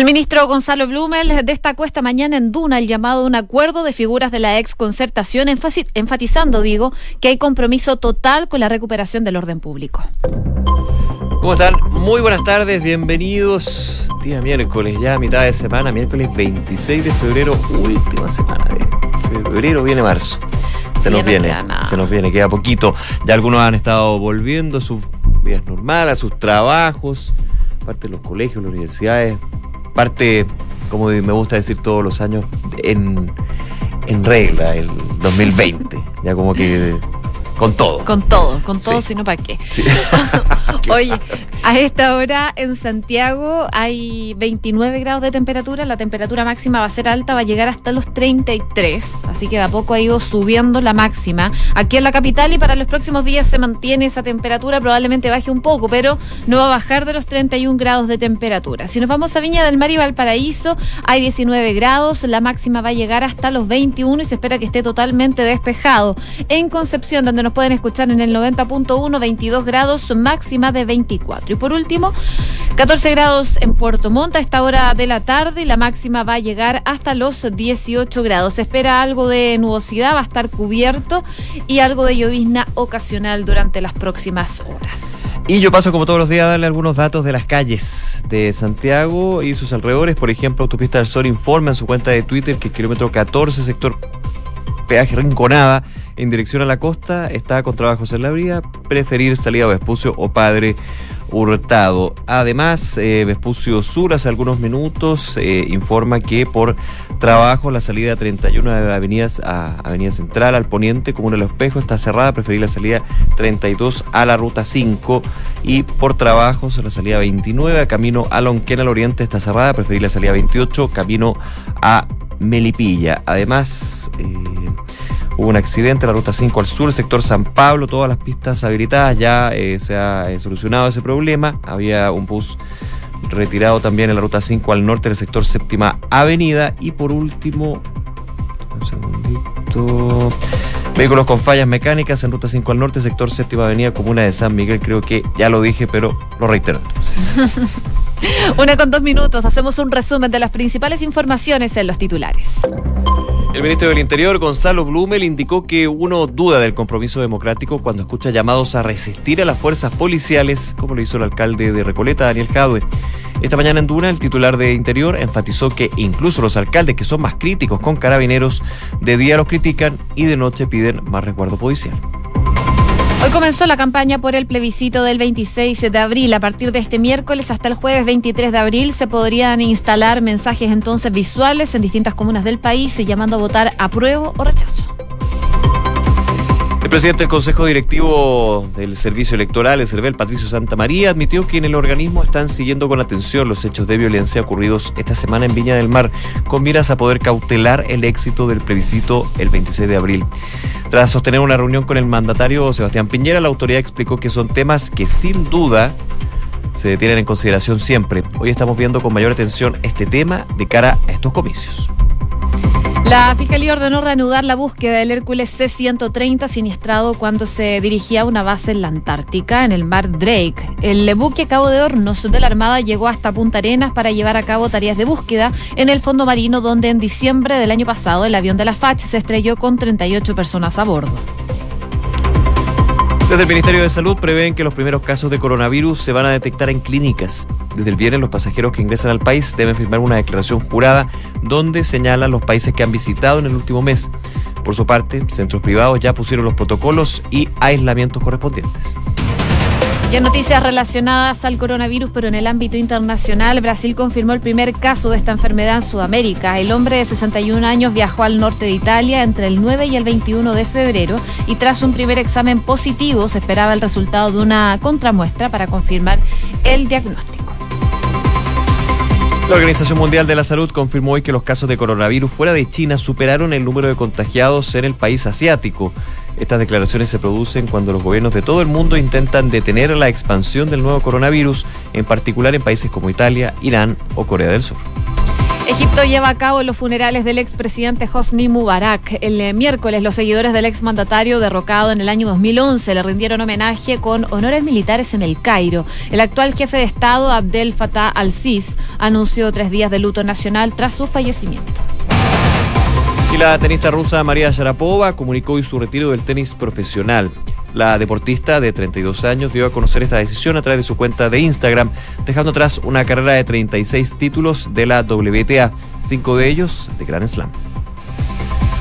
El ministro Gonzalo Blumel destacó esta mañana en Duna el llamado a un acuerdo de figuras de la ex concertación, enfatizando, digo, que hay compromiso total con la recuperación del orden público. ¿Cómo están? Muy buenas tardes, bienvenidos. Día miércoles, ya mitad de semana, miércoles 26 de febrero, última semana de febrero, viene marzo. Se nos viene, se nos viene, queda poquito. Ya algunos han estado volviendo a sus vidas normales, a sus trabajos, parte de los colegios, las universidades, parte, como me gusta decir todos los años, en, en regla, el 2020. Ya como que con todo. Con todo, con todo, sino para qué. Oye, a esta hora en Santiago hay 29 grados de temperatura, la temperatura máxima va a ser alta, va a llegar hasta los 33, así que de a poco ha ido subiendo la máxima. Aquí en la capital y para los próximos días se mantiene esa temperatura, probablemente baje un poco, pero no va a bajar de los 31 grados de temperatura. Si nos vamos a Viña del Mar y Valparaíso, hay 19 grados, la máxima va a llegar hasta los 21 y se espera que esté totalmente despejado. En Concepción, donde nos pueden escuchar en el 90.1, 22 grados, máxima de 24. Y por último, 14 grados en Puerto Montt a esta hora de la tarde y la máxima va a llegar hasta los 18 grados. Se espera algo de nubosidad, va a estar cubierto y algo de llovizna ocasional durante las próximas horas. Y yo paso como todos los días a darle algunos datos de las calles de Santiago y sus alrededores. Por ejemplo, Autopista del Sol informa en su cuenta de Twitter que el kilómetro 14, sector peaje Rinconada, en dirección a la costa, está con trabajos en la preferir salida a Vespucio o Padre Hurtado. Además, eh, Vespucio Sur hace algunos minutos eh, informa que por trabajo la salida 31 de a Avenida Central al poniente, como de los espejos, está cerrada, preferir la salida 32 a la ruta 5 y por trabajos la salida 29 a camino a al oriente está cerrada, preferir la salida 28 camino a Melipilla. Además, eh, Hubo un accidente en la ruta 5 al sur, sector San Pablo, todas las pistas habilitadas, ya eh, se ha eh, solucionado ese problema. Había un bus retirado también en la ruta 5 al norte del sector Séptima Avenida. Y por último, un segundito. Vehículos con fallas mecánicas en ruta 5 al norte, sector Séptima Avenida, comuna de San Miguel. Creo que ya lo dije, pero lo reitero entonces. Una con dos minutos, hacemos un resumen de las principales informaciones en los titulares. El ministro del Interior, Gonzalo Blumel, indicó que uno duda del compromiso democrático cuando escucha llamados a resistir a las fuerzas policiales, como lo hizo el alcalde de Recoleta, Daniel Jadue. Esta mañana en Duna, el titular de Interior enfatizó que incluso los alcaldes que son más críticos con carabineros, de día los critican y de noche piden más resguardo policial. Hoy comenzó la campaña por el plebiscito del 26 de abril. A partir de este miércoles hasta el jueves 23 de abril se podrían instalar mensajes entonces visuales en distintas comunas del país llamando a votar apruebo o rechazo. El presidente del Consejo Directivo del Servicio Electoral, el CERVEL, Patricio Santa María, admitió que en el organismo están siguiendo con atención los hechos de violencia ocurridos esta semana en Viña del Mar, con miras a poder cautelar el éxito del plebiscito el 26 de abril. Tras sostener una reunión con el mandatario Sebastián Piñera, la autoridad explicó que son temas que sin duda se tienen en consideración siempre. Hoy estamos viendo con mayor atención este tema de cara a estos comicios. La Fiscalía ordenó reanudar la búsqueda del Hércules C-130 siniestrado cuando se dirigía a una base en la Antártica, en el mar Drake. El buque Cabo de Hornos de la Armada llegó hasta Punta Arenas para llevar a cabo tareas de búsqueda en el fondo marino, donde en diciembre del año pasado el avión de la FACH se estrelló con 38 personas a bordo. Desde el Ministerio de Salud prevén que los primeros casos de coronavirus se van a detectar en clínicas. Desde el viernes los pasajeros que ingresan al país deben firmar una declaración jurada donde señalan los países que han visitado en el último mes. Por su parte, centros privados ya pusieron los protocolos y aislamientos correspondientes. Y en noticias relacionadas al coronavirus, pero en el ámbito internacional, Brasil confirmó el primer caso de esta enfermedad en Sudamérica. El hombre de 61 años viajó al norte de Italia entre el 9 y el 21 de febrero y tras un primer examen positivo se esperaba el resultado de una contramuestra para confirmar el diagnóstico. La Organización Mundial de la Salud confirmó hoy que los casos de coronavirus fuera de China superaron el número de contagiados en el país asiático. Estas declaraciones se producen cuando los gobiernos de todo el mundo intentan detener la expansión del nuevo coronavirus, en particular en países como Italia, Irán o Corea del Sur. Egipto lleva a cabo los funerales del expresidente Hosni Mubarak. El eh, miércoles, los seguidores del exmandatario derrocado en el año 2011 le rindieron homenaje con honores militares en el Cairo. El actual jefe de Estado, Abdel Fattah al-Sis, anunció tres días de luto nacional tras su fallecimiento. Y la tenista rusa María Sharapova comunicó hoy su retiro del tenis profesional. La deportista de 32 años dio a conocer esta decisión a través de su cuenta de Instagram, dejando atrás una carrera de 36 títulos de la WTA, cinco de ellos de Grand Slam.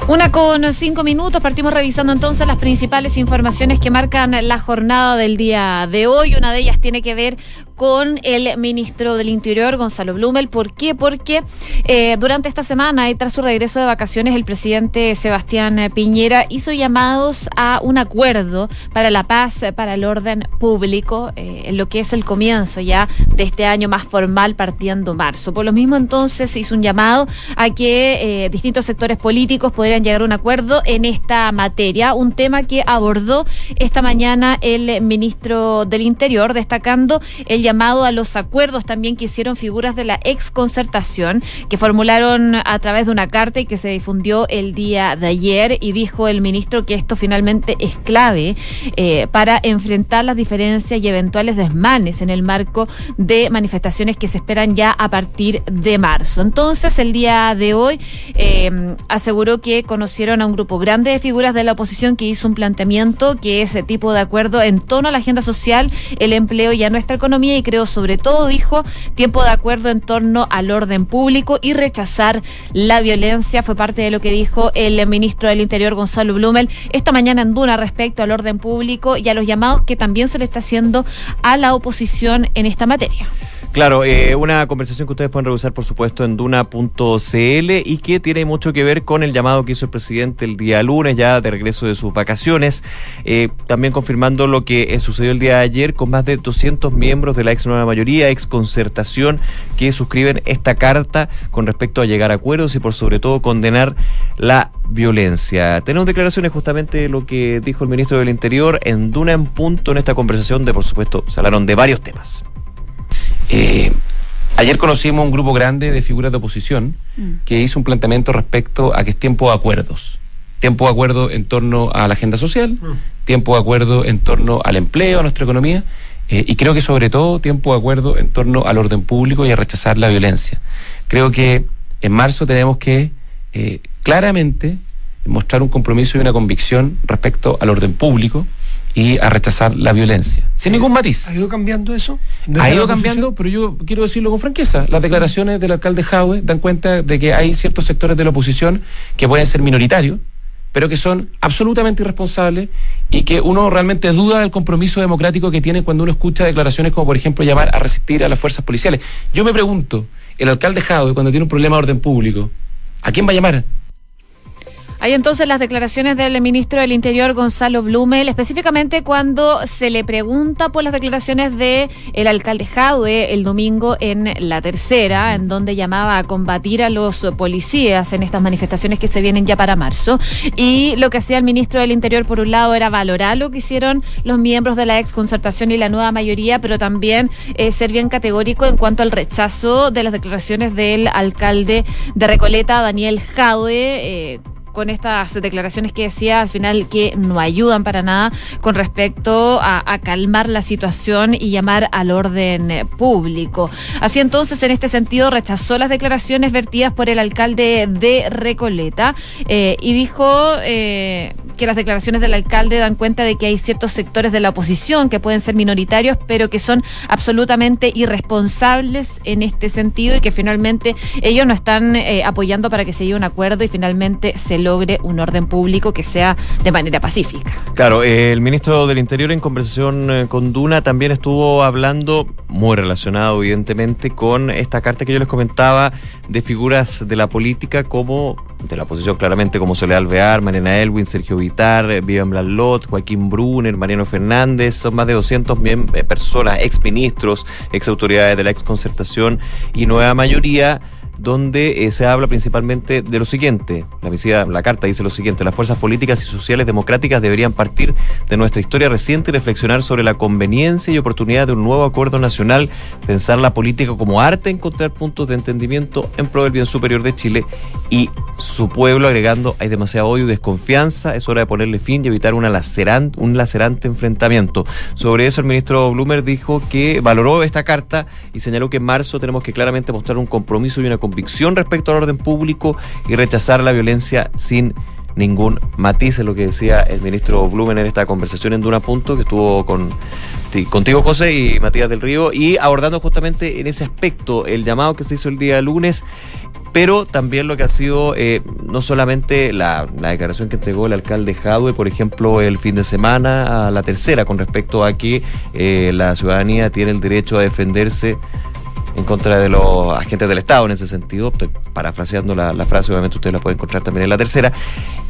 Una con cinco minutos, partimos revisando entonces las principales informaciones que marcan la jornada del día de hoy. Una de ellas tiene que ver con el ministro del Interior, Gonzalo Blumel. ¿Por qué? Porque eh, durante esta semana y tras su regreso de vacaciones, el presidente Sebastián Piñera hizo llamados a un acuerdo para la paz, para el orden público, eh, en lo que es el comienzo ya de este año más formal partiendo marzo. Por lo mismo entonces hizo un llamado a que eh, distintos sectores políticos podrían llegar a un acuerdo en esta materia, un tema que abordó esta mañana el ministro del Interior, destacando el llamado a los acuerdos también que hicieron figuras de la ex concertación, que formularon a través de una carta y que se difundió el día de ayer. Y dijo el ministro que esto finalmente es clave eh, para enfrentar las diferencias y eventuales desmanes en el marco de manifestaciones que se esperan ya a partir de marzo. Entonces, el día de hoy eh, aseguró que conocieron a un grupo grande de figuras de la oposición que hizo un planteamiento que es ese tipo de acuerdo en torno a la agenda social, el empleo y a nuestra economía y creo sobre todo, dijo, tiempo de acuerdo en torno al orden público y rechazar la violencia. Fue parte de lo que dijo el ministro del Interior, Gonzalo Blumel, esta mañana en Duna respecto al orden público y a los llamados que también se le está haciendo a la oposición en esta materia. Claro, eh, una conversación que ustedes pueden revisar, por supuesto, en duna.cl y que tiene mucho que ver con el llamado que hizo el presidente el día lunes, ya de regreso de sus vacaciones, eh, también confirmando lo que eh, sucedió el día de ayer con más de 200 miembros de la ex nueva mayoría, ex concertación, que suscriben esta carta con respecto a llegar a acuerdos y por sobre todo condenar la violencia. Tenemos declaraciones justamente de lo que dijo el ministro del Interior en Duna en punto en esta conversación de, por supuesto, se hablaron de varios temas. Eh, ayer conocimos un grupo grande de figuras de oposición mm. que hizo un planteamiento respecto a que es tiempo de acuerdos. Tiempo de acuerdo en torno a la agenda social, mm. tiempo de acuerdo en torno al empleo, a nuestra economía, eh, y creo que sobre todo tiempo de acuerdo en torno al orden público y a rechazar la violencia. Creo que en marzo tenemos que eh, claramente mostrar un compromiso y una convicción respecto al orden público, y a rechazar la violencia. Sin ningún matiz. ¿Ha ido cambiando eso? Ha ido cambiando, pero yo quiero decirlo con franqueza. Las declaraciones del alcalde Jaue dan cuenta de que hay ciertos sectores de la oposición que pueden ser minoritarios, pero que son absolutamente irresponsables y que uno realmente duda del compromiso democrático que tiene cuando uno escucha declaraciones como, por ejemplo, llamar a resistir a las fuerzas policiales. Yo me pregunto, el alcalde Jaue, cuando tiene un problema de orden público, ¿a quién va a llamar? Hay entonces las declaraciones del ministro del Interior, Gonzalo Blumel, específicamente cuando se le pregunta por las declaraciones de el alcalde Jadwe el domingo en la tercera, en donde llamaba a combatir a los policías en estas manifestaciones que se vienen ya para marzo. Y lo que hacía el ministro del Interior, por un lado, era valorar lo que hicieron los miembros de la ex concertación y la nueva mayoría, pero también eh, ser bien categórico en cuanto al rechazo de las declaraciones del alcalde de Recoleta, Daniel Jadwe. Eh, con estas declaraciones que decía al final que no ayudan para nada con respecto a, calmar la situación y llamar al orden público. Así entonces, en este sentido, rechazó las declaraciones vertidas por el alcalde de Recoleta eh, y dijo eh, que las declaraciones del alcalde dan cuenta de que hay ciertos sectores de la oposición que pueden ser minoritarios, pero que son absolutamente irresponsables en este sentido y que finalmente ellos no están apoyando para que se llegue un acuerdo y finalmente se logre un orden público que sea de manera pacífica. Claro, el ministro del Interior en conversación eh, con Duna también estuvo hablando, muy relacionado evidentemente, con esta carta que yo les comentaba de figuras de la política como, de la oposición claramente, como Soledad Alvear, Mariana Elwin, Sergio Vitar, eh, Vivian Blalot, Joaquín Brunner, Mariano Fernández, son más de 200 eh, personas, ex ministros, ex autoridades de la ex concertación y nueva mayoría donde eh, se habla principalmente de lo siguiente. La, la carta dice lo siguiente, las fuerzas políticas y sociales democráticas deberían partir de nuestra historia reciente y reflexionar sobre la conveniencia y oportunidad de un nuevo acuerdo nacional, pensar la política como arte, encontrar puntos de entendimiento en pro del bien superior de Chile y su pueblo, agregando, hay demasiado odio y desconfianza, es hora de ponerle fin y evitar una lacerante, un lacerante enfrentamiento. Sobre eso el ministro Blumer dijo que valoró esta carta y señaló que en marzo tenemos que claramente mostrar un compromiso y una convicción respecto al orden público y rechazar la violencia sin ningún matiz, es lo que decía el ministro Blumen en esta conversación en Duna Punto, que estuvo con, contigo, José, y Matías del Río, y abordando justamente en ese aspecto el llamado que se hizo el día lunes pero también lo que ha sido eh, no solamente la, declaración que entregó el alcalde Jadwe, por ejemplo, el fin de semana a la tercera, con respecto a que eh, la ciudadanía tiene el derecho a defenderse en contra de los agentes del Estado en ese sentido. Estoy parafraseando la, frase, obviamente ustedes la pueden encontrar también en la tercera.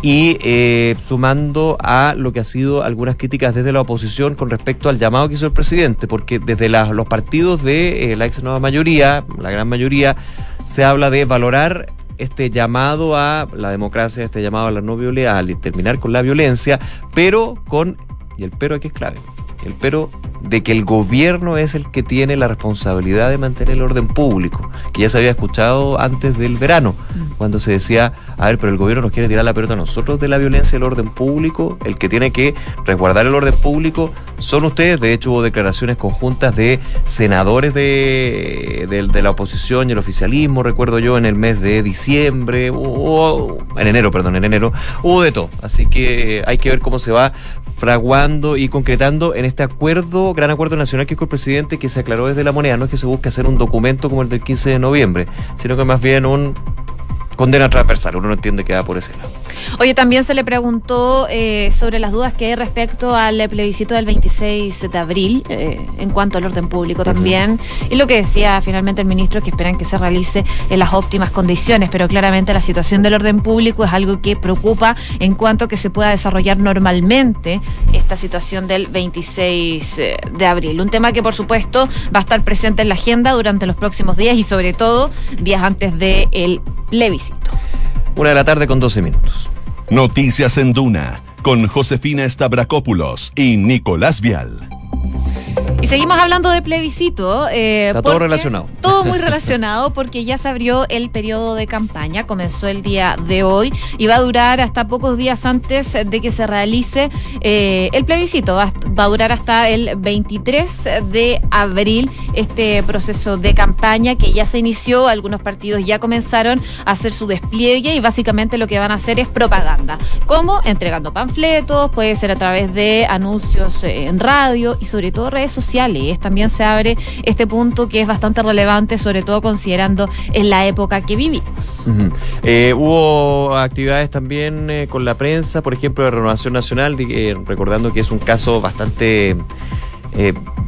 Y eh, sumando a lo que ha sido algunas críticas desde la oposición con respecto al llamado que hizo el presidente, porque desde los partidos de la ex nueva mayoría, la gran mayoría, se habla de valorar este llamado a la democracia, este llamado a la no violencia, al terminar con la violencia, pero con, y el pero aquí es clave, el pero de que el gobierno es el que tiene la responsabilidad de mantener el orden público, que ya se había escuchado antes del verano, mm. cuando se decía, a ver, pero el gobierno nos quiere tirar la pelota a nosotros de la violencia del orden público, el que tiene que resguardar el orden público son ustedes, de hecho hubo declaraciones conjuntas de senadores de, de, la oposición y el oficialismo, recuerdo yo, en el mes de diciembre, o en enero, perdón, en enero, hubo de todo, así que hay que ver cómo se va fraguando y concretando en este acuerdo, gran acuerdo nacional que con el presidente que se aclaró desde la moneda. No es que se busque hacer un documento como el del 15 de noviembre, sino que más bien un condena transversal. Uno no entiende que va por ese lado. Oye, también se le preguntó eh, sobre las dudas que hay respecto al plebiscito del 26 de abril, eh, en cuanto al orden público también. Y lo que decía finalmente el ministro es que esperan que se realice en las óptimas condiciones, pero claramente la situación del orden público es algo que preocupa en cuanto a que se pueda desarrollar normalmente esta situación del 26 eh, de abril. Un tema que, por supuesto, va a estar presente en la agenda durante los próximos días y, sobre todo, días antes del plebiscito. Una de la tarde con 12 minutos. Noticias en Duna con Josefina Stavrakopoulos y Nicolás Vial. Y seguimos hablando de plebiscito. Eh, Está todo relacionado. Todo muy relacionado porque ya se abrió el periodo de campaña, comenzó el día de hoy y va a durar hasta pocos días antes de que se realice eh, el plebiscito. Va, a durar hasta el 23 de abril este proceso de campaña que ya se inició. Algunos partidos ya comenzaron a hacer su despliegue y básicamente lo que van a hacer es propaganda. como Entregando panfletos, puede ser a través de anuncios en radio y sobre todo redes sociales también se abre este punto que es bastante relevante, sobre todo considerando en la época que vivimos. Eh, hubo actividades también eh, con la prensa, por ejemplo, de Renovación Nacional, eh, recordando que es un caso bastante...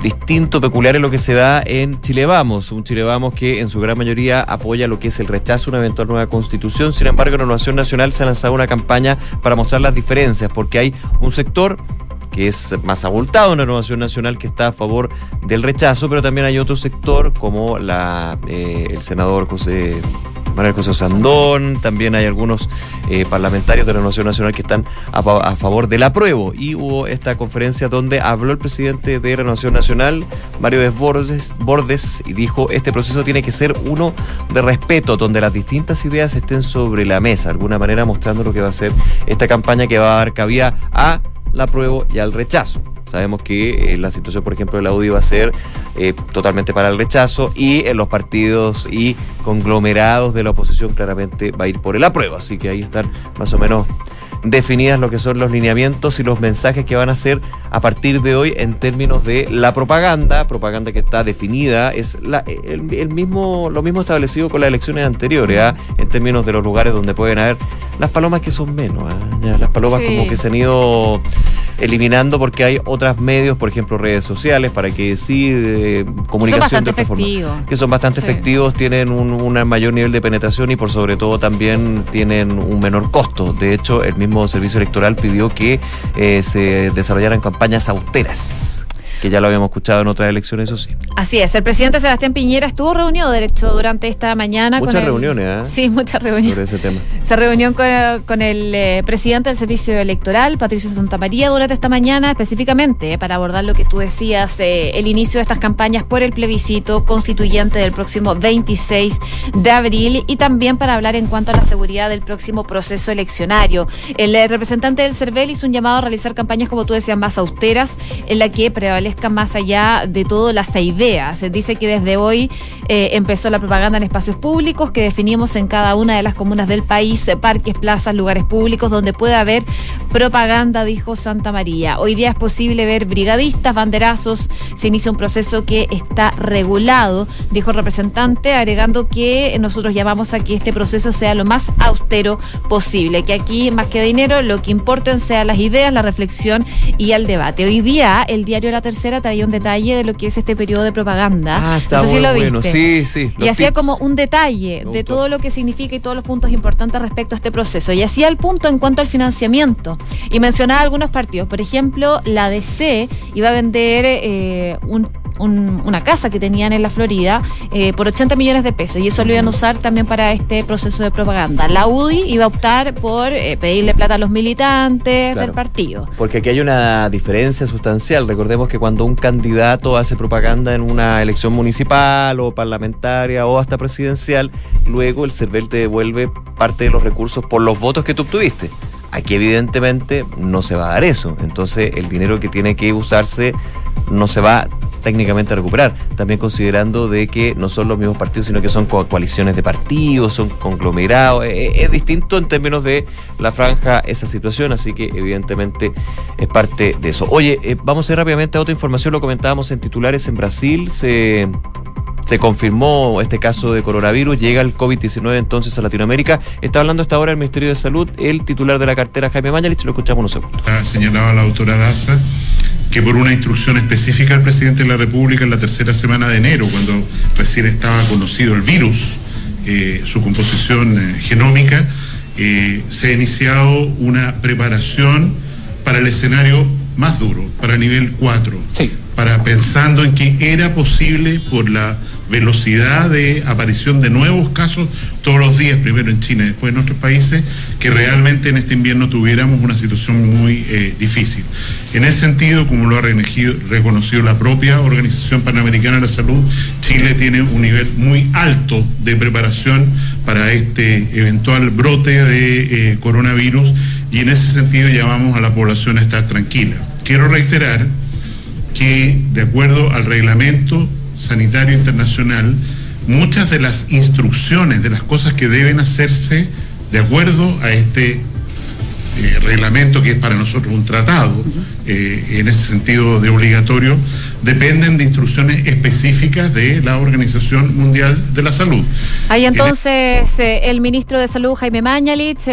distinto, peculiar en lo que se da en Chile Vamos, un Chile Vamos que en su gran mayoría apoya lo que es el rechazo a una eventual nueva constitución. Sin embargo, en Renovación Nacional se ha lanzado una campaña para mostrar las diferencias, porque hay un sector que es más abultado, una renovación nacional que está a favor del rechazo, pero también hay otro sector como la, eh, el senador José Manuel José Sandón, también hay algunos eh, parlamentarios de la Renovación Nacional que están a, favor del apruebo. Y hubo esta conferencia donde habló el presidente de Renovación Nacional, Mario Desbordes, Bordes, y dijo, este proceso tiene que ser uno de respeto, donde las distintas ideas estén sobre la mesa, de alguna manera mostrando lo que va a ser esta campaña que va a dar cabida a la apruebo y al rechazo. Sabemos que eh, la situación, por ejemplo, del audio va a ser eh, totalmente para el rechazo y en los partidos y conglomerados de la oposición claramente va a ir por el apruebo. Así que ahí están más o menos definidas lo que son los lineamientos y los mensajes que van a hacer a partir de hoy en términos de la propaganda, propaganda que está definida, es el, mismo, lo mismo establecido con las elecciones anteriores, ¿ah? en términos de los lugares donde pueden haber las palomas que son menos, ¿ah? las palomas como que se han ido eliminando porque hay otros medios, por ejemplo redes sociales, para que sí, eh, comunicación de otra forma, que son bastante efectivos, tienen un, un mayor nivel de penetración y por sobre todo también tienen un menor costo. De hecho, el mismo Servicio Electoral pidió que eh, se desarrollaran campañas austeras. Que ya lo habíamos escuchado en otras elecciones, eso sí. Así es, el presidente Sebastián Piñera estuvo reunido, de hecho, durante esta mañana. Muchas con reuniones, ¿eh? Sí, muchas reuniones. Sobre ese tema. Se reunió con, el eh, presidente del Servicio Electoral, Patricio Santamaría, durante esta mañana, específicamente eh, para abordar lo que tú decías, eh, el inicio de estas campañas por el plebiscito constituyente del próximo 26 de abril y también para hablar en cuanto a la seguridad del próximo proceso eleccionario. El representante del CERVEL hizo un llamado a realizar campañas, como tú decías, más austeras, en la que más allá de todo las ideas. Dice que desde hoy empezó la propaganda en espacios públicos que definimos en cada una de las comunas del país, parques, plazas, lugares públicos donde puede haber propaganda, dijo Santa María. Hoy día es posible ver brigadistas, banderazos, se inicia un proceso que está regulado, dijo el representante, agregando que nosotros llamamos a que este proceso sea lo más austero posible, que aquí más que dinero lo que importen sean las ideas, la reflexión y el debate. Hoy día el diario La Tercera traía un detalle de lo que es este periodo de propaganda. Ah, está bueno. Sí, sí. Y hacía como un detalle de todo lo que significa y todos los puntos importantes respecto a este proceso. Y hacía el punto en cuanto al financiamiento. Y mencionaba algunos partidos. Por ejemplo, la DC iba a vender eh, un una casa que tenían en la Florida eh, por 80 millones de pesos y eso lo iban a usar también para este proceso de propaganda. La UDI iba a optar por eh, pedirle plata a los militantes del partido. Porque aquí hay una diferencia sustancial. Recordemos que cuando un candidato hace propaganda en una elección municipal o parlamentaria o hasta presidencial, luego el CERVEL te devuelve parte de los recursos por los votos que tú obtuviste. Aquí evidentemente no se va a dar eso. Entonces el dinero que tiene que usarse no se va técnicamente a recuperar. También considerando de que no son los mismos partidos, sino que son coaliciones de partidos, son conglomerados. Eh, eh, es, distinto en términos de la franja esa situación, así que evidentemente es parte de eso. Oye, eh, vamos a ir rápidamente a otra información, lo comentábamos en titulares en Brasil, se se confirmó este caso de coronavirus, llega el COVID-19 entonces a Latinoamérica. Está hablando hasta ahora el Ministerio de Salud, el titular de la cartera Jaime Mañalich, lo escuchamos unos segundos. Señalaba la doctora Daza que por una instrucción específica del presidente de la República en la tercera semana de enero, cuando recién estaba conocido el virus, eh, su composición eh, genómica, eh, se ha iniciado una preparación para el escenario más duro, para nivel 4. Sí. Para pensando en que era posible por la velocidad de aparición de nuevos casos todos los días, primero en China y después en otros países, que realmente en este invierno tuviéramos una situación muy eh, difícil. En ese sentido, como lo ha reconocido la propia Organización Panamericana de la Salud, Chile tiene un nivel muy alto de preparación para este eventual brote de eh, coronavirus y en ese sentido llamamos a la población a estar tranquila. Quiero reiterar que de acuerdo al reglamento sanitario internacional, muchas de las instrucciones, de las cosas que deben hacerse de acuerdo a este eh, reglamento que es para nosotros un tratado, eh, en ese sentido de obligatorio, dependen de instrucciones específicas de la Organización Mundial de la Salud. Ahí entonces eh, el ministro de Salud, Jaime Mañalich,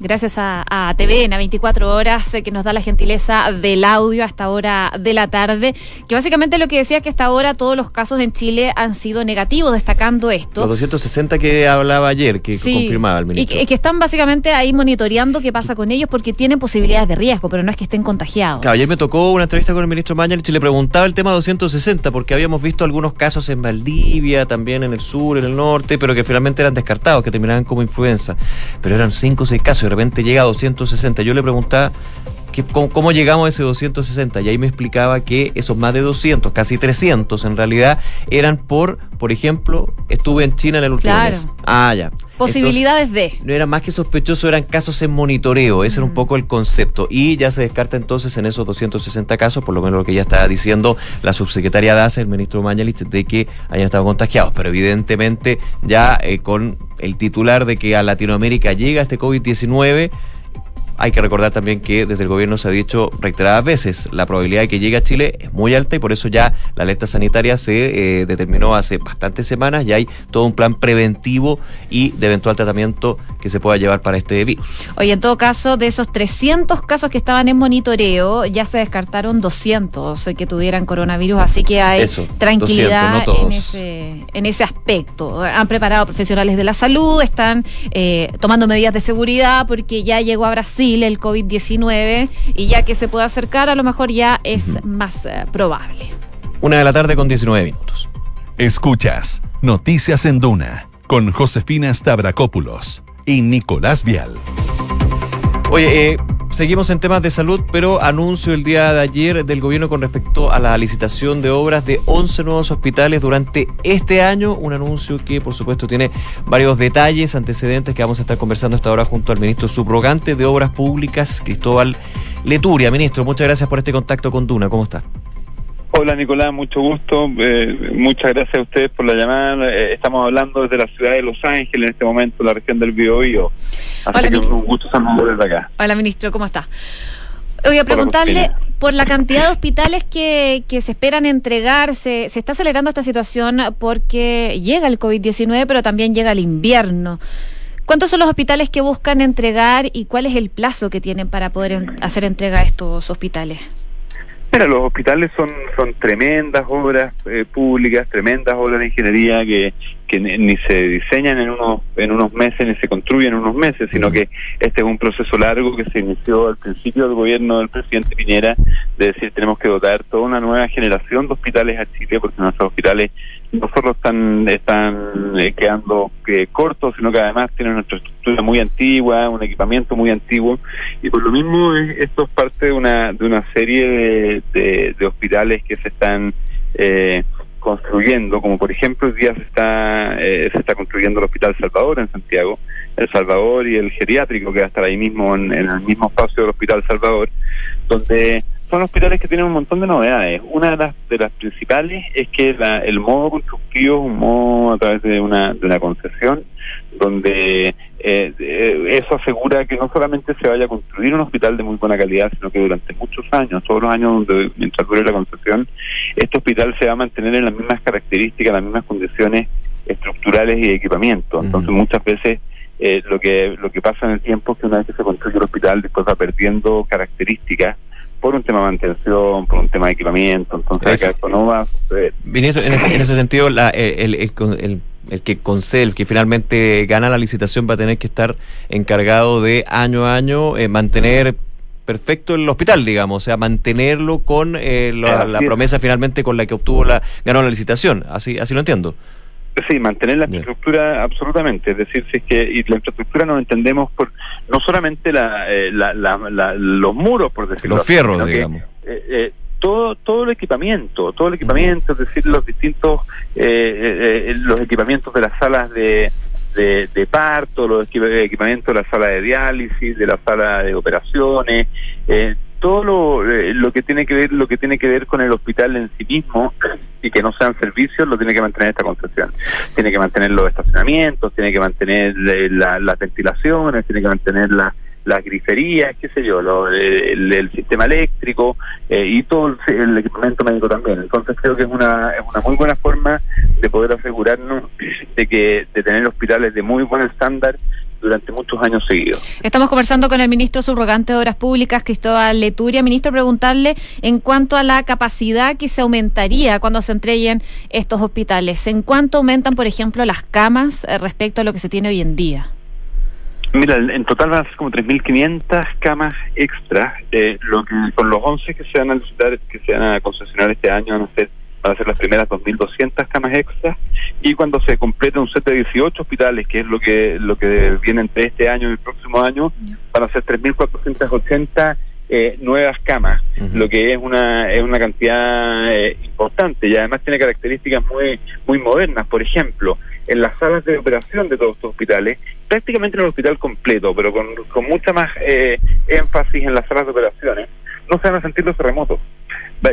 gracias a, a TVN, a 24 horas, eh, que nos da la gentileza del audio hasta hora de la tarde, que básicamente lo que decía es que hasta ahora todos los casos en Chile han sido negativos, destacando esto. Los 260 que hablaba ayer, que confirmaba el ministro. Y que, están básicamente ahí monitoreando qué pasa con ellos porque tienen posibilidades de riesgo, pero no es que estén contagiados. ayer me tocó una entrevista con el ministro Mañalich y le preguntaba el tema 260, porque habíamos visto algunos casos en Valdivia, también en el sur, en el norte, pero que finalmente eran descartados, que terminaban como influenza. Pero eran 5 o 6 casos repente llega a 260. Yo le preguntaba que, cómo, llegamos a ese 260 y ahí me explicaba que esos más de 200, casi 300 en realidad, eran por, por ejemplo, estuve en China en el último mes. Ah, ya. Posibilidades de. No era más que sospechoso, eran casos en monitoreo, ese era un mm. poco el concepto. Y ya se descarta entonces en esos 260 casos, por lo menos lo que ya estaba diciendo la subsecretaria Daza, el ministro Mañalich, de que hayan estado contagiados. Pero evidentemente ya eh, con el titular de que a Latinoamérica llega este COVID-19, hay que recordar también que desde el gobierno se ha dicho reiteradas veces, la probabilidad de que llegue a Chile es muy alta y por eso ya la alerta sanitaria se eh, determinó hace bastantes semanas y hay todo un plan preventivo y de eventual tratamiento que se pueda llevar para este virus. Oye, en todo caso, de esos 300 casos que estaban en monitoreo, ya se descartaron 200 que tuvieran coronavirus, así que hay tranquilidad en, ese, en ese aspecto. Han preparado profesionales de la salud, están eh, tomando medidas de seguridad porque ya llegó a Brasil el COVID-19 y ya que se puede acercar, a lo mejor ya es más eh, probable. Una de la tarde con 19 minutos. Escuchas Noticias en Duna con Josefina Stavrakopoulos y Nicolás Vial. Oye, eh, seguimos en temas de salud, pero anuncio el día de ayer del gobierno con respecto a la licitación de obras de 11 nuevos hospitales durante este año. Un anuncio que, por supuesto, tiene varios detalles, antecedentes que vamos a estar conversando esta hora junto al ministro subrogante de Obras Públicas, Cristóbal Leturia. Ministro, muchas gracias por este contacto con Duna. ¿Cómo está? Hola Nicolás, mucho gusto. Eh, muchas gracias a ustedes por la llamada. Eh, estamos hablando desde la ciudad de Los Ángeles, en este momento, la región del Biobío. Así Hola, que un gusto saludar desde acá. Hola ministro, ¿cómo está? Voy a preguntarle por la cantidad de hospitales que, que se esperan entregarse. Se está acelerando esta situación porque llega el COVID-19, pero también llega el invierno. ¿Cuántos son los hospitales que buscan entregar y cuál es el plazo que tienen para poder hacer entrega a estos hospitales? Mira, los hospitales son, son tremendas obras eh, públicas, tremendas obras de ingeniería que, que ni se diseñan en unos, en unos meses ni se construyen en unos meses, sino que este es un proceso largo que se inició al principio del gobierno del presidente Piñera, de decir tenemos que dotar toda una nueva generación de hospitales a Chile, porque nuestros hospitales no solo están, están eh, quedando eh, cortos, sino que además tienen nuestra estructura muy antigua, un equipamiento muy antiguo, y por lo mismo esto es parte de una, de una serie de, hospitales que se están eh, construyendo, como por ejemplo hoy día se está, se está construyendo el Hospital Salvador en Santiago, el Salvador y el geriátrico que va a estar ahí mismo en el mismo espacio del Hospital Salvador, donde son hospitales que tienen un montón de novedades. Una de las, de las principales es que el modo constructivo es un modo a través de una, de una concesión, donde eh, eso asegura que no solamente se vaya a construir un hospital de muy buena calidad, sino que durante muchos años, todos los años donde, mientras dure la concesión, este hospital se va a mantener en las mismas características, las mismas condiciones estructurales y de equipamiento. Entonces, muchas veces eh, lo que lo que pasa en el tiempo es que una vez que se construye el hospital, después va perdiendo características por un tema de mantención, por un tema de equipamiento, entonces acá esto no va a suceder. Ministro, en ese, en ese sentido, la, el, el, el, el que Concel, que finalmente gana la licitación, va a tener que estar encargado de año a año eh, mantener perfecto el hospital, digamos, o sea, mantenerlo con eh, la, la promesa finalmente con la que obtuvo la ganó la licitación, así así lo entiendo. Sí, mantener la infraestructura absolutamente. Es decir, si es que y la infraestructura nos entendemos por no solamente la, eh, la, la, los muros, por decirlo Los fierros, digamos. Eh, eh, todo todo el equipamiento, todo el equipamiento, es decir, los distintos los equipamientos de las salas de, de, de, parto, los equipamientos de la sala de diálisis, de la sala de operaciones, eh, todo lo, eh, lo que tiene que ver lo que tiene que ver con el hospital en sí mismo y que no sean servicios lo tiene que mantener esta concesión tiene que mantener los estacionamientos tiene que mantener eh, las ventilaciones tiene que mantener la, las griferías qué sé yo lo, el, sistema eléctrico eh, y todo el, equipamiento médico también. Entonces creo que es una es una muy buena forma de poder asegurarnos de que de tener hospitales de muy buen estándar durante muchos años seguidos. Estamos conversando con el ministro subrogante de Obras Públicas, Cristóbal Leturia. Ministro, preguntarle en cuanto a la capacidad que se aumentaría cuando se entreguen estos hospitales. ¿En cuánto aumentan, por ejemplo, las camas eh, respecto a lo que se tiene hoy en día? Mira, en total van a ser como 3.500 camas extra. Eh, lo que, con los 11 que se van a necesitar, que se van a concesionar este año, van a ser van a ser las primeras 2.200 camas extras y cuando se complete un set de 18 hospitales, que es lo que lo que viene entre este año y el próximo año, van a ser 3.480 eh, nuevas camas, lo que es una es una cantidad eh, importante y además tiene características muy muy modernas. Por ejemplo, en las salas de operación de todos estos hospitales, prácticamente en el hospital completo, pero con, con mucha más eh, énfasis en las salas de operaciones, no se van a sentir los terremotos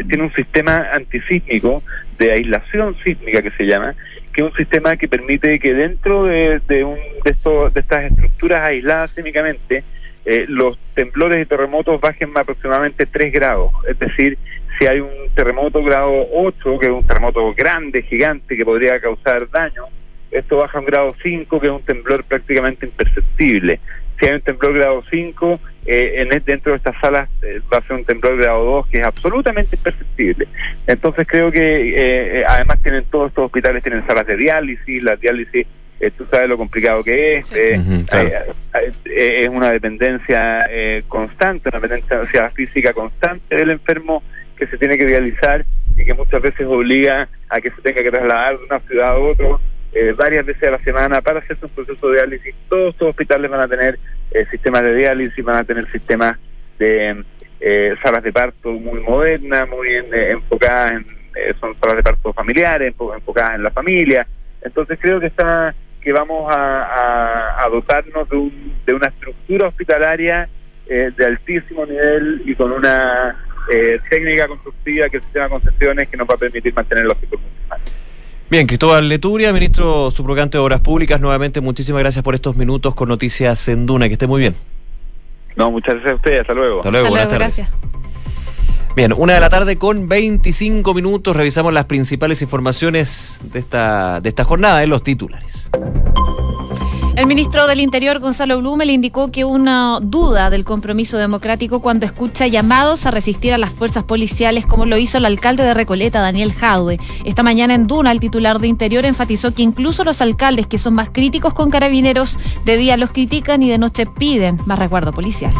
tiene un sistema antisísmico de aislación sísmica que se llama, que es un sistema que permite que dentro de, de, un, de, de estas estructuras aisladas sísmicamente, eh, los temblores y terremotos bajen aproximadamente 3 grados. Es decir, si hay un terremoto grado 8, que es un terremoto grande, gigante, que podría causar daño, esto baja un grado 5, que es un temblor prácticamente imperceptible. Si hay un temblor grado 5, eh, en, dentro de estas salas eh, va a ser un temblor grado 2 que es absolutamente imperceptible. Entonces creo que eh, además tienen todos estos hospitales, tienen salas de diálisis, la diálisis, tú sabes lo complicado que es, es una dependencia constante, una dependencia física constante del enfermo que se tiene que dializar y que muchas veces obliga a que se tenga que trasladar de una ciudad a otra eh, varias veces a la semana para hacerse un proceso de diálisis. Todos estos hospitales van a tener eh, sistemas de diálisis, van a tener sistemas de eh, salas de parto muy modernas, muy enfocadas en, son salas de parto familiares, enfocadas en la familia. Entonces creo que está que vamos a, a, dotarnos de, un, de una estructura hospitalaria de altísimo nivel y con una técnica constructiva que se llama concesiones que nos va a permitir mantener los ciclos Bien, Cristóbal Leturia, ministro subrogante de Obras Públicas, nuevamente muchísimas gracias por estos minutos con Noticias en Duna, que esté muy bien. No, muchas gracias a ustedes, hasta luego. Hasta luego, buenas tardes. Bien, una de la tarde con 25 minutos, revisamos las principales informaciones de esta, de esta jornada en los titulares. El ministro del Interior, Gonzalo Blume, le indicó que una duda del compromiso democrático cuando escucha llamados a resistir a las fuerzas policiales, como lo hizo el alcalde de Recoleta, Daniel Jadwe. Esta mañana en Duna, el titular de Interior enfatizó que incluso los alcaldes que son más críticos con carabineros, de día los critican y de noche piden más resguardo policial.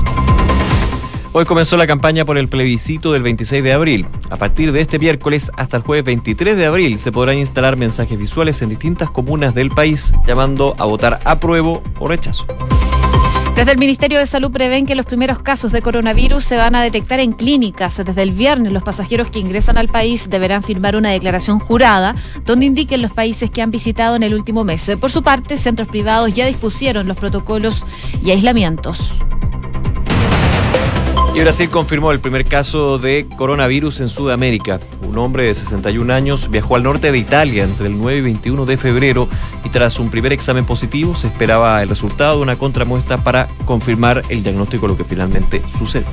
Hoy comenzó la campaña por el plebiscito del 26 de abril. A partir de este miércoles hasta el jueves 23 de abril se podrán instalar mensajes visuales en distintas comunas del país llamando a votar apruebo o rechazo. Desde el Ministerio de Salud prevén que los primeros casos de coronavirus se van a detectar en clínicas. Desde el viernes los pasajeros que ingresan al país deberán firmar una declaración jurada donde indiquen los países que han visitado en el último mes. Por su parte, centros privados ya dispusieron los protocolos y aislamientos. Y Brasil confirmó el primer caso de coronavirus en Sudamérica. Un hombre de 61 años viajó al norte de Italia entre el 9 y 21 de febrero y tras un primer examen positivo se esperaba el resultado de una contramuestra para confirmar el diagnóstico lo que finalmente sucedió.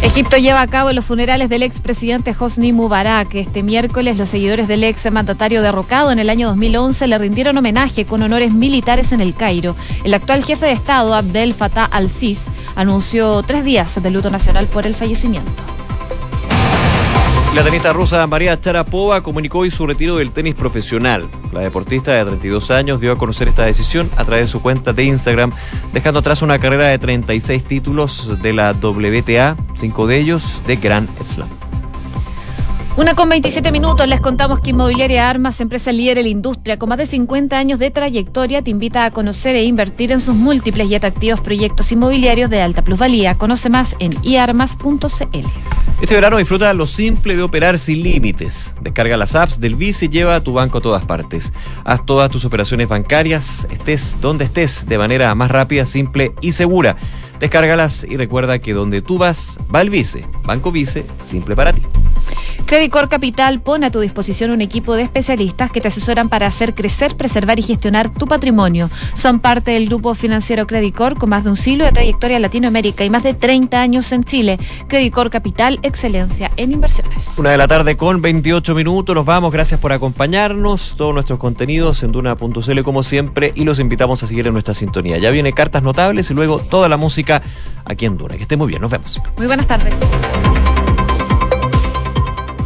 Egipto lleva a cabo los funerales del expresidente Hosni Mubarak. Este miércoles los seguidores del ex mandatario derrocado en el año 2011 le rindieron homenaje con honores militares en el Cairo. El actual jefe de Estado, Abdel Fattah al-Sis, anunció tres días de luto nacional por el fallecimiento. La tenista rusa María Charapova comunicó hoy su retiro del tenis profesional. La deportista de 32 años dio a conocer esta decisión a través de su cuenta de Instagram, dejando atrás una carrera de 36 títulos de la WTA, cinco de ellos de Grand Slam. Una con 27 minutos, les contamos que Inmobiliaria Armas, empresa líder en la industria con más de 50 años de trayectoria, te invita a conocer e invertir en sus múltiples y atractivos proyectos inmobiliarios de alta plusvalía. Conoce más en iarmas.cl. Este verano disfruta lo simple de operar sin límites. Descarga las apps del Vice y lleva a tu banco a todas partes. Haz todas tus operaciones bancarias, estés donde estés, de manera más rápida, simple y segura. Descárgalas y recuerda que donde tú vas, va el Vice. Banco Vice, simple para ti. Credicor Capital pone a tu disposición un equipo de especialistas que te asesoran para hacer crecer, preservar y gestionar tu patrimonio. Son parte del grupo financiero Credicor con más de un siglo de trayectoria en Latinoamérica y más de 30 años en Chile. Credicor Capital, excelencia en inversiones. Una de la tarde con 28 minutos. Nos vamos. Gracias por acompañarnos. Todos nuestros contenidos en Duna.cl como siempre y los invitamos a seguir en nuestra sintonía. Ya viene cartas notables y luego toda la música aquí en Duna. Que esté muy bien. Nos vemos. Muy buenas tardes.